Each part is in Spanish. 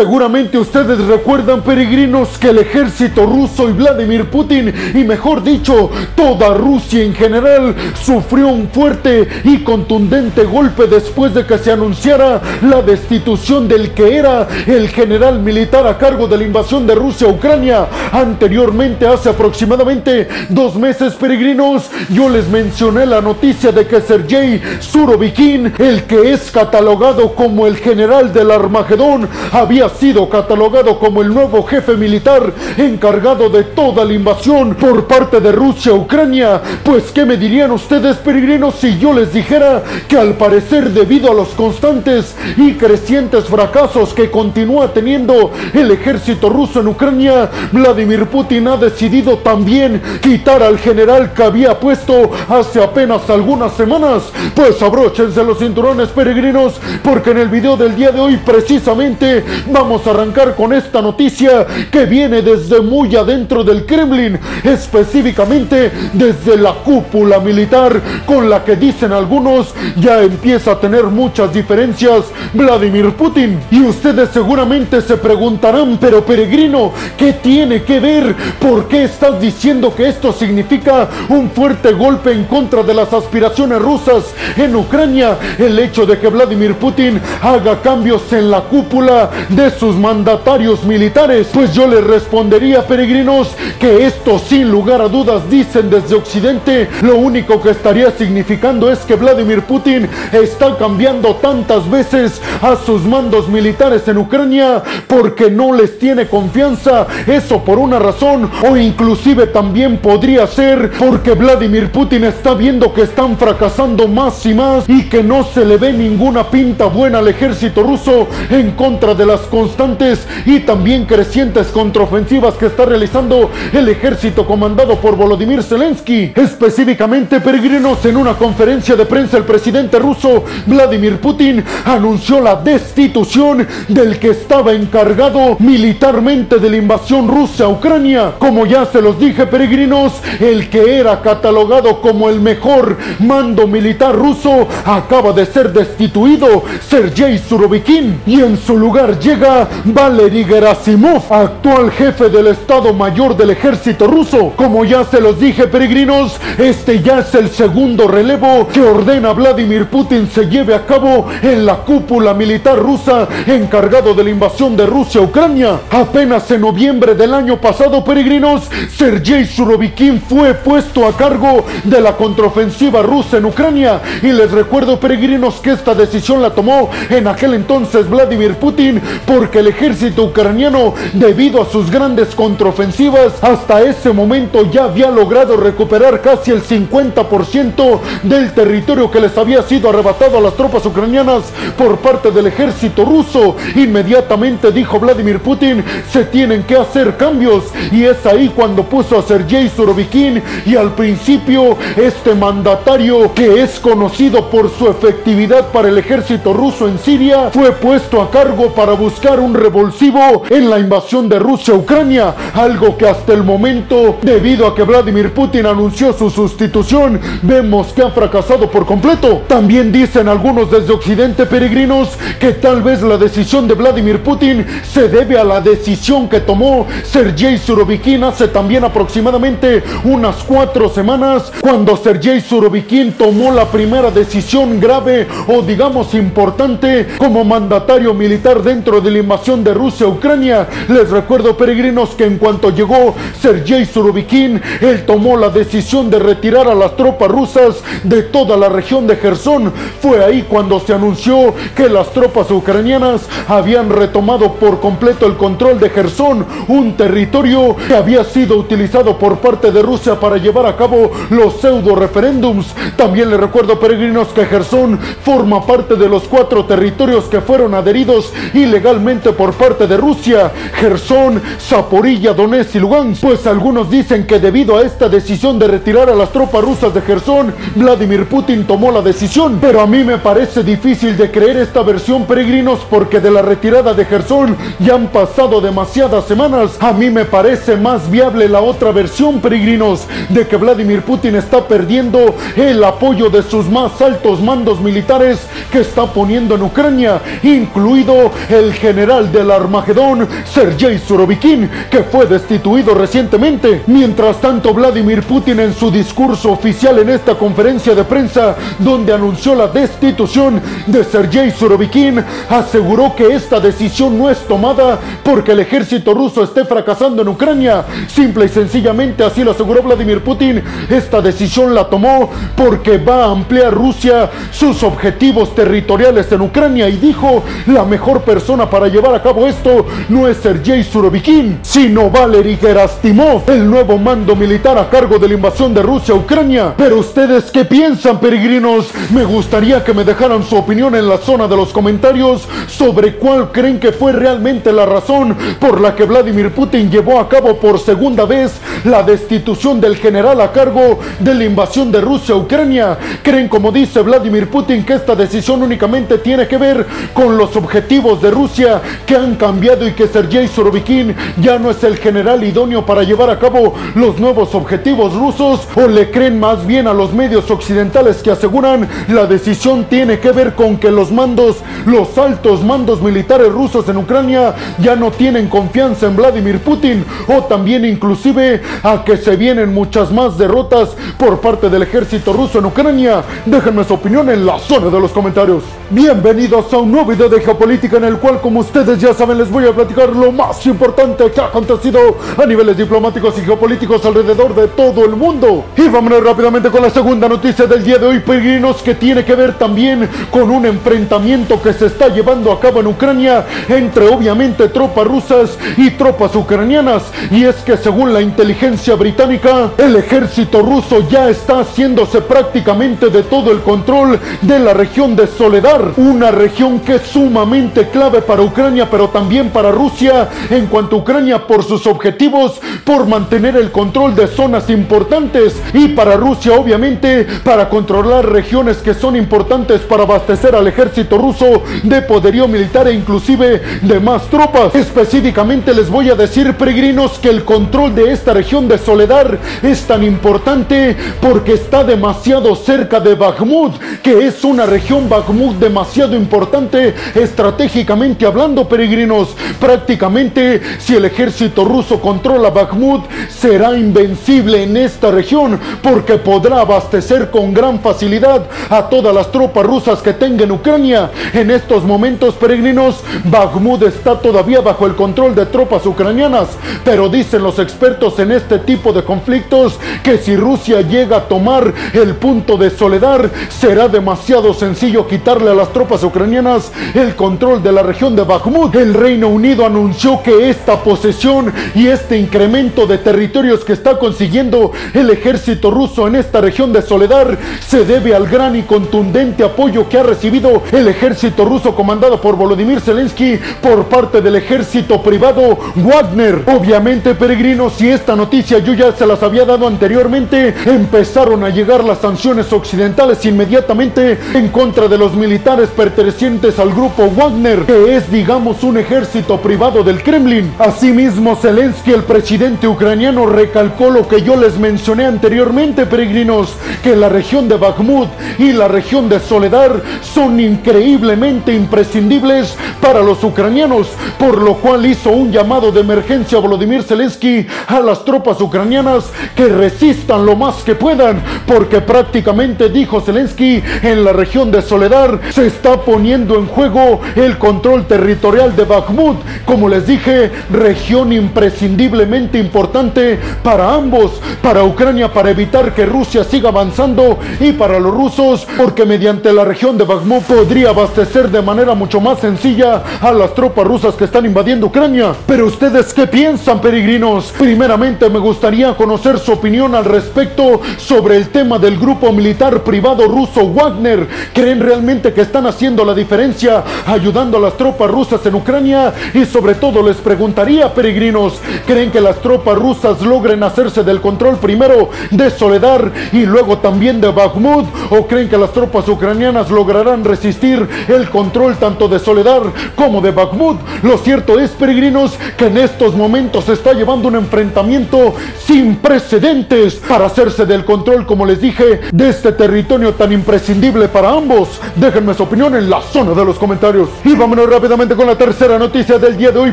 Seguramente ustedes recuerdan, peregrinos, que el ejército ruso y Vladimir Putin, y mejor dicho, toda Rusia en general, sufrió un fuerte y contundente golpe después de que se anunciara la destitución del que era el general militar a cargo de la invasión de Rusia a Ucrania. Anteriormente, hace aproximadamente dos meses, peregrinos, yo les mencioné la noticia de que Sergei Surovikin, el que es catalogado como el general del Armagedón, había sido catalogado como el nuevo jefe militar encargado de toda la invasión por parte de Rusia a Ucrania. Pues, ¿qué me dirían ustedes, peregrinos, si yo les dijera que al parecer debido a los constantes y crecientes fracasos que continúa teniendo el ejército ruso en Ucrania, Vladimir Putin ha decidido también quitar al general que había puesto hace apenas algunas semanas? Pues abróchense los cinturones peregrinos porque en el video del día de hoy precisamente vamos a arrancar con esta noticia que viene desde muy adentro del Kremlin, específicamente desde la cúpula militar con la que dicen algunos ya empieza a tener muchas diferencias Vladimir Putin. Y ustedes seguramente se preguntarán, pero peregrino, ¿qué tiene que ver? ¿Por qué estás diciendo que esto significa un fuerte golpe en contra de las aspiraciones rusas en Ucrania? El hecho de que Vladimir Putin haga cambios en la cúpula de sus mandatarios militares. Pues yo les respondería, peregrinos, que esto sin lugar a dudas dicen desde Occidente, lo único que estaría significando es que Vladimir Putin está cambiando tantas veces a sus mandos militares en Ucrania porque no les tiene confianza. Eso por una razón o inclusive también podría ser porque Vladimir Putin está viendo que están fracasando más y más y que no se le ve ninguna pinta buena al ejército ruso en contra de las constantes y también crecientes contraofensivas que está realizando el ejército comandado por Volodymyr Zelensky. Específicamente, peregrinos, en una conferencia de prensa el presidente ruso Vladimir Putin anunció la destitución del que estaba encargado militarmente de la invasión rusa a Ucrania. Como ya se los dije, peregrinos, el que era catalogado como el mejor mando militar ruso acaba de ser destituido, Sergei Surovikin, y en su lugar llega Valery Gerasimov, actual jefe del Estado Mayor del Ejército ruso. Como ya se los dije, peregrinos, este ya es el segundo relevo que ordena Vladimir Putin se lleve a cabo en la cúpula militar rusa encargado de la invasión de Rusia a Ucrania. Apenas en noviembre del año pasado, peregrinos, Sergei Surovikin fue puesto a cargo de la contraofensiva rusa en Ucrania. Y les recuerdo, peregrinos, que esta decisión la tomó en aquel entonces Vladimir Putin porque el ejército ucraniano, debido a sus grandes contraofensivas, hasta ese momento ya había logrado recuperar casi el 50% del territorio que les había sido arrebatado a las tropas ucranianas por parte del ejército ruso. Inmediatamente dijo Vladimir Putin, se tienen que hacer cambios. Y es ahí cuando puso a Sergei Surovikin y al principio este mandatario que es conocido por su efectividad para el ejército ruso en Siria fue puesto a cargo para buscar un revulsivo en la invasión de Rusia a Ucrania. Algo que hasta el momento, debido a que Vladimir Putin anunció su sustitución, vemos que ha fracasado por completo. También dicen algunos desde Occidente peregrinos que tal vez la decisión de Vladimir Putin se debe a la decisión que tomó Sergei Surovikin hace también aproximadamente unas cuatro semanas, cuando Sergei Surovikin tomó la primera decisión grave o digamos importante como mandatario militar dentro de la invasión de Rusia a Ucrania. Les recuerdo peregrinos que en cuanto llegó Sergei Surovikin, él tomó la decisión de retirar a las tropas rusas de toda la región de Gerson. Fue ahí cuando se anunció que las tropas ucranianas habían retomado por completo el control de Gerson, un territorio que había sido utilizado por parte de Rusia para llevar a cabo los pseudo referéndums. También les recuerdo peregrinos que Gerson forma parte de los cuatro territorios que fueron adheridos ilegalmente por parte de Rusia, Gerson, Zaporilla, Donetsk y Lugansk. Pues algunos dicen que debido a esta decisión de retirar a las tropas rusas de Gerson, Vladimir Putin tomó la decisión. Pero a mí me parece difícil de creer esta versión, peregrinos, porque de la retirada de Gerson ya han pasado demasiadas semanas. A mí me parece más viable la otra versión, peregrinos, de que Vladimir Putin está perdiendo el apoyo de sus más altos mandos militares que está poniendo en Ucrania, incluido el general general del Armagedón, Sergei Surovikin, que fue destituido recientemente. Mientras tanto, Vladimir Putin en su discurso oficial en esta conferencia de prensa, donde anunció la destitución de Sergei Surovikin, aseguró que esta decisión no es tomada porque el ejército ruso esté fracasando en Ucrania. Simple y sencillamente así lo aseguró Vladimir Putin. Esta decisión la tomó porque va a ampliar Rusia sus objetivos territoriales en Ucrania y dijo la mejor persona para llevar a cabo esto no es Sergei Surovikin, sino Valery Gerastimov, el nuevo mando militar a cargo de la invasión de Rusia a Ucrania. Pero ustedes qué piensan, peregrinos? Me gustaría que me dejaran su opinión en la zona de los comentarios sobre cuál creen que fue realmente la razón por la que Vladimir Putin llevó a cabo por segunda vez la destitución del general a cargo de la invasión de Rusia a Ucrania. ¿Creen, como dice Vladimir Putin, que esta decisión únicamente tiene que ver con los objetivos de Rusia que han cambiado y que Sergei Surovikin ya no es el general idóneo para llevar a cabo los nuevos objetivos rusos? ¿O le creen más bien a los medios occidentales que aseguran la decisión tiene que ver con que los mandos, los altos mandos militares rusos en Ucrania ya no tienen confianza en Vladimir Putin? ¿O también inclusive a que se vienen muchas más derrotas por parte del ejército ruso en Ucrania? Déjenme su opinión en la zona de los comentarios. Bienvenidos a un nuevo video de geopolítica en el cual, como ustedes ya saben, les voy a platicar lo más importante que ha acontecido a niveles diplomáticos y geopolíticos alrededor de todo el mundo. Y vámonos rápidamente con la segunda noticia del día de hoy, peregrinos, que tiene que ver también con un enfrentamiento que se está llevando a cabo en Ucrania entre obviamente tropas rusas y tropas ucranianas. Y es que según la inteligencia británica, el ejército ruso ya está haciéndose prácticamente de todo el control de la región de Soledad, una región que es sumamente clave para Ucrania, pero también para Rusia, en cuanto a Ucrania por sus objetivos, por mantener el control de zonas importantes, y para Rusia obviamente para controlar regiones que son importantes para abastecer al ejército ruso de poderío militar e inclusive de más tropas. Específicamente les voy a decir, peregrinos, que el control de esta región de Soledad es tan importante porque está demasiado cerca de Bakhmut, que es una región Bakhmut demasiado importante estratégicamente hablando, peregrinos. Prácticamente, si el ejército ruso controla Bakhmut, será invencible en esta región porque podrá abastecer con gran facilidad a todas las tropas rusas que tenga en Ucrania. En estos momentos, peregrinos, Bakhmut está todavía bajo el control de tropas ucranianas, pero dicen los expertos en este tipo de conflictos que si Rusia llega a tomar el punto de soledad, será demasiado sencillo quitarle a las tropas ucranianas el control de la región Bakhmut. El Reino Unido anunció que esta posesión y este incremento de territorios que está consiguiendo el ejército ruso en esta región de Soledad se debe al gran y contundente apoyo que ha recibido el ejército ruso comandado por Volodymyr Zelensky por parte del ejército privado Wagner. Obviamente, peregrinos, si esta noticia yo ya se las había dado anteriormente, empezaron a llegar las sanciones occidentales inmediatamente en contra de los militares pertenecientes al grupo Wagner, que es, digamos, un ejército privado del Kremlin. Asimismo, Zelensky, el presidente ucraniano, recalcó lo que yo les mencioné anteriormente, peregrinos, que la región de Bakhmut y la región de Soledad son increíblemente imprescindibles para los ucranianos, por lo cual hizo un llamado de emergencia a Volodymyr Zelensky a las tropas ucranianas que resistan lo más que puedan, porque prácticamente dijo Zelensky en la región de Soledad se está poniendo en juego el control territorial de Bakhmut, como les dije, región imprescindiblemente importante para ambos, para Ucrania para evitar que Rusia siga avanzando y para los rusos porque mediante la región de Bakhmut podría abastecer de manera mucho más sencilla a las tropas rusas que están invadiendo Ucrania. Pero ustedes qué piensan, peregrinos? Primeramente me gustaría conocer su opinión al respecto sobre el tema del grupo militar privado ruso Wagner. ¿Creen realmente que están haciendo la diferencia ayudando a las tropas rusas en Ucrania? Y sobre todo les preguntaría, peregrinos, ¿creen que las tropas rusas logren hacerse del control primero de Soledad y luego también de Bakhmut? ¿O creen que las tropas ucranianas lograrán resistir el control tanto de Soledad como de Bakhmut? Lo cierto es, peregrinos, que en estos momentos se está llevando un enfrentamiento sin precedentes para hacerse del control, como les dije, de este territorio tan imprescindible para ambos. Déjenme su opinión en la zona de los comentarios. Y vámonos rápido con la tercera noticia del día de hoy,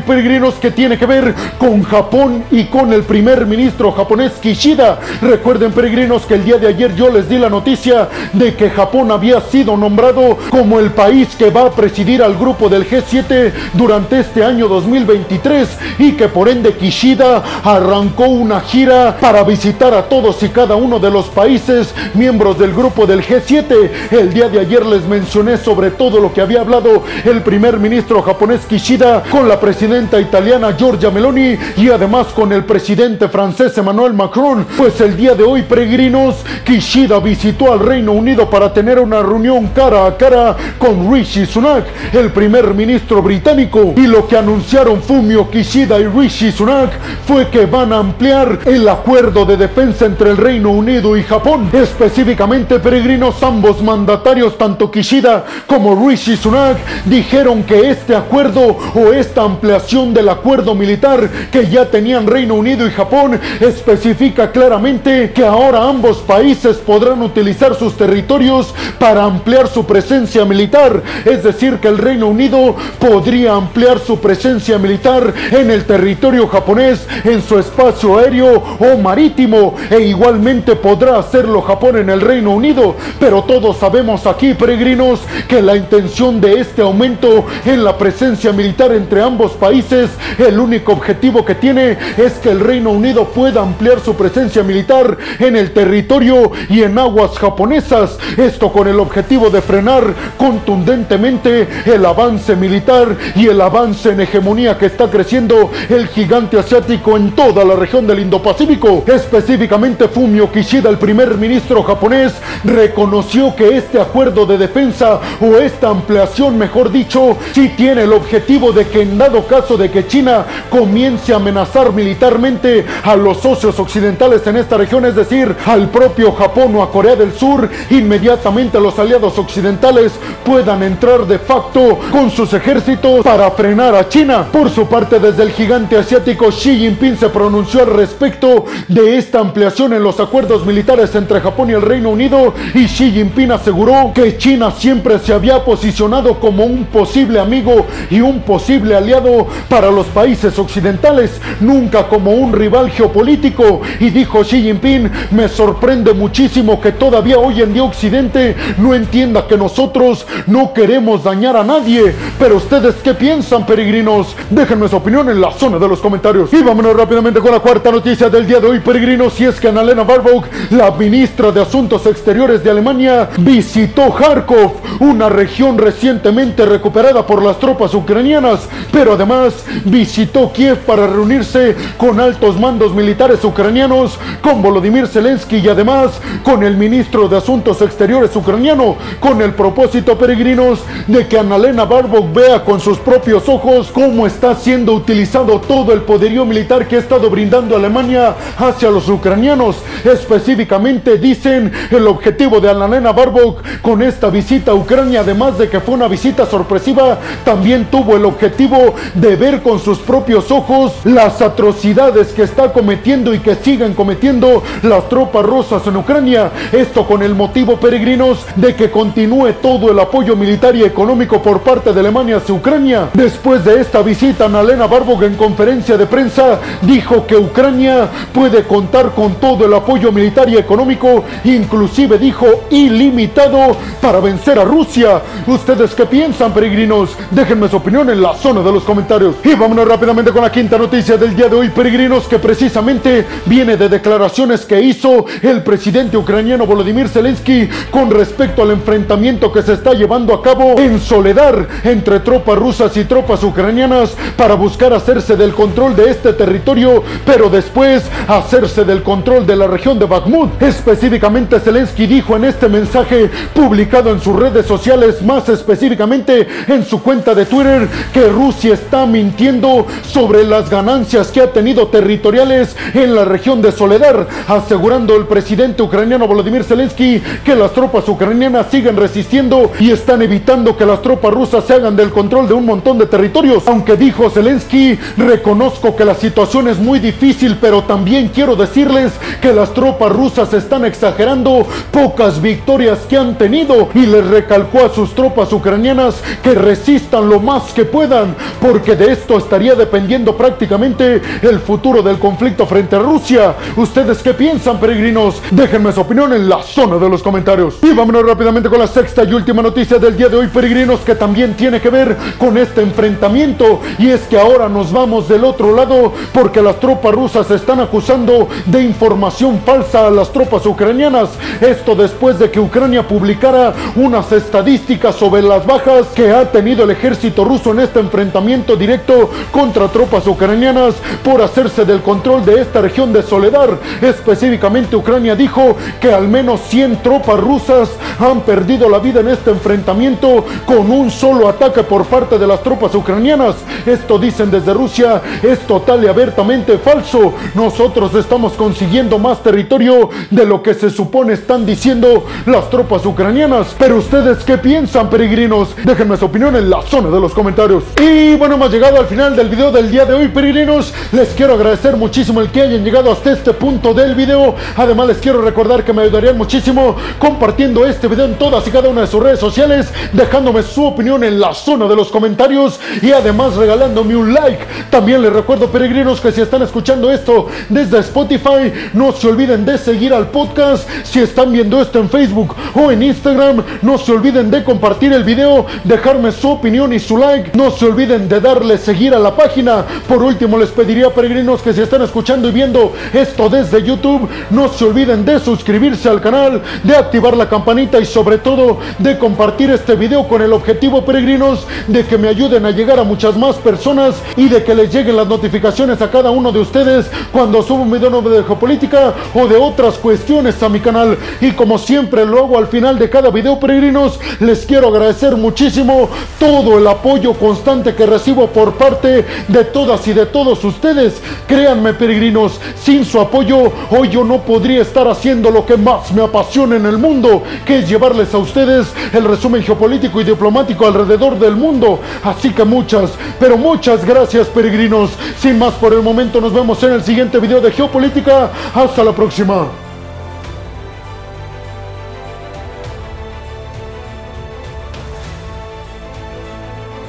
peregrinos, que tiene que ver con Japón y con el primer ministro japonés Kishida. Recuerden, peregrinos, que el día de ayer yo les di la noticia de que Japón había sido nombrado como el país que va a presidir al grupo del G7 durante este año 2023 y que por ende Kishida arrancó una gira para visitar a todos y cada uno de los países miembros del grupo del G7. El día de ayer les mencioné sobre todo lo que había hablado el primer ministro japonés Kishida con la presidenta italiana Giorgia Meloni y además con el presidente francés Emmanuel Macron. Pues el día de hoy, peregrinos, Kishida visitó al Reino Unido para tener una reunión cara a cara con Rishi Sunak, el primer ministro británico. Y lo que anunciaron Fumio Kishida y Rishi Sunak fue que van a ampliar el acuerdo de defensa entre el Reino Unido y Japón. Específicamente, peregrinos, ambos mandatarios, tanto Kishida como Rishi Sunak, dijeron que este acuerdo o esta ampliación del acuerdo militar que ya tenían Reino Unido y Japón especifica claramente que ahora ambos países podrán utilizar sus territorios para ampliar su presencia militar. Es decir, que el Reino Unido podría ampliar su presencia militar en el territorio japonés, en su espacio aéreo o marítimo, e igualmente podrá hacerlo Japón en el Reino Unido. Pero todos sabemos aquí, peregrinos, que la intención de este aumento en la presencia militar entre ambos países, el único objetivo que tiene es que el Reino Unido pueda ampliar su presencia militar en el territorio y en aguas japonesas. Esto con el objetivo de frenar contundentemente el avance militar y el avance en hegemonía que está creciendo el gigante asiático en toda la región del Indo-Pacífico. Específicamente Fumio Kishida, el primer ministro japonés, reconoció que este acuerdo de defensa o esta ampliación, mejor dicho, sí tiene el objetivo de que en dado caso de que China comience a amenazar militarmente a los socios occidentales en esta región, es decir, al propio Japón o a Corea del Sur, inmediatamente los aliados occidentales puedan entrar de facto con sus ejércitos para frenar a China. Por su parte, desde el gigante asiático Xi Jinping se pronunció al respecto de esta ampliación en los acuerdos militares entre Japón y el Reino Unido y Xi Jinping aseguró que China siempre se había posicionado como un posible amigo y un posible aliado para los países occidentales, nunca como un rival geopolítico. Y dijo Xi Jinping, me sorprende muchísimo que todavía hoy en día Occidente no entienda que nosotros no queremos dañar a nadie. Pero ustedes qué piensan, peregrinos? Déjenme su opinión en la zona de los comentarios. Y vámonos rápidamente con la cuarta noticia del día de hoy, peregrinos. Si es que Annalena Baerbock, la ministra de Asuntos Exteriores de Alemania, visitó Kharkov, una región recientemente recuperada por las tropas ucranianas, pero además visitó Kiev para reunirse con altos mandos militares ucranianos, con Volodymyr Zelensky y además con el ministro de Asuntos Exteriores ucraniano, con el propósito, peregrinos, de que Annalena Baerbock vea con sus propios ojos cómo está siendo utilizado todo el poderío militar que ha estado brindando Alemania hacia los ucranianos. Específicamente dicen el objetivo de Annalena Baerbock con esta visita a Ucrania, además de que fue una visita sorpresiva, también tuvo el objetivo de ver con sus propios ojos las atrocidades que está cometiendo y que siguen cometiendo las tropas rusas en Ucrania. Esto con el motivo, peregrinos, de que continúe todo el apoyo militar y económico por parte de Alemania hacia Ucrania. Después de esta visita, Annalena Baerbock en conferencia de prensa dijo que Ucrania puede contar con todo el apoyo militar y económico, inclusive dijo ilimitado, para vencer a Rusia. ¿Ustedes qué piensan, peregrinos? Déjenme su opinión en la zona de los comentarios. Y vámonos rápidamente con la quinta noticia del día de hoy, peregrinos, que precisamente viene de declaraciones que hizo el presidente ucraniano Volodymyr Zelensky con respecto al enfrentamiento que se está llevando a cabo en Soledad entre tropas rusas y tropas ucranianas para buscar hacerse del control de este territorio, pero después hacerse del control de la región de Bakhmut. Específicamente Zelensky dijo en este mensaje publicado en sus redes sociales, más específicamente en su cuenta de Twitter, que Rusia está mintiendo sobre las ganancias que ha tenido territoriales en la región de Soledad, asegurando el presidente ucraniano Volodymyr Zelensky que las tropas ucranianas siguen resistiendo y están evitando que las tropas rusas se hagan del control de un montón de territorios. Aunque dijo Zelensky, reconozco que la situación es muy difícil, pero también quiero decirles que las tropas rusas están exagerando pocas victorias que han tenido y les recalcó a sus tropas ucranianas que resisten resistan lo más que puedan, porque de esto estaría dependiendo prácticamente el futuro del conflicto frente a Rusia. ¿Ustedes qué piensan, peregrinos? Déjenme su opinión en la zona de los comentarios. Y vámonos rápidamente con la sexta y última noticia del día de hoy, peregrinos, que también tiene que ver con este enfrentamiento. Y es que ahora nos vamos del otro lado porque las tropas rusas están acusando de información falsa a las tropas ucranianas. Esto después de que Ucrania publicara unas estadísticas sobre las bajas que ha tenido el ejército ruso en este enfrentamiento directo contra tropas ucranianas por hacerse del control de esta región de Soledad. Específicamente Ucrania dijo que al menos 100 tropas rusas han perdido la vida en este enfrentamiento con un solo ataque por parte de las tropas ucranianas. Esto dicen desde Rusia es total y abiertamente falso. Nosotros estamos consiguiendo más territorio de lo que se supone están diciendo las tropas ucranianas. Pero ustedes qué piensan, peregrinos? Déjenme su opinión en la zona de los comentarios. Y bueno, hemos llegado al final del video del día de hoy, peregrinos. Les quiero agradecer muchísimo el que hayan llegado hasta este punto del video. Además, les quiero recordar que me ayudarían muchísimo compartiendo este video en todas y cada una de sus redes sociales, dejándome su opinión en la zona de los comentarios y además regalándome un like. También les recuerdo, peregrinos, que si están escuchando esto desde Spotify, no se olviden de seguir al podcast. Si están viendo esto en Facebook o en Instagram, no se olviden de compartir el video, dejarme su opinión y su like. No se olviden de darle seguir a la página. Por último, les pediría, peregrinos, que si están escuchando y viendo esto desde YouTube, no se olviden de suscribirse al canal, de activar la campanita y sobre todo de compartir este video con el objetivo, peregrinos, de que me ayuden a llegar a muchas más personas y de que les lleguen las notificaciones a cada uno de ustedes cuando subo un video nuevo de geopolítica o de otras cuestiones a mi canal. Y como siempre lo hago al final de cada video, peregrinos, les quiero agradecer muchísimo el apoyo constante que recibo por parte de todas y de todos ustedes. Créanme, peregrinos, sin su apoyo, hoy yo no podría estar haciendo lo que más me apasiona en el mundo, que es llevarles a ustedes el resumen geopolítico y diplomático alrededor del mundo. Así que muchas, pero muchas gracias, peregrinos. Sin más por el momento, nos vemos en el siguiente video de geopolítica. Hasta la próxima.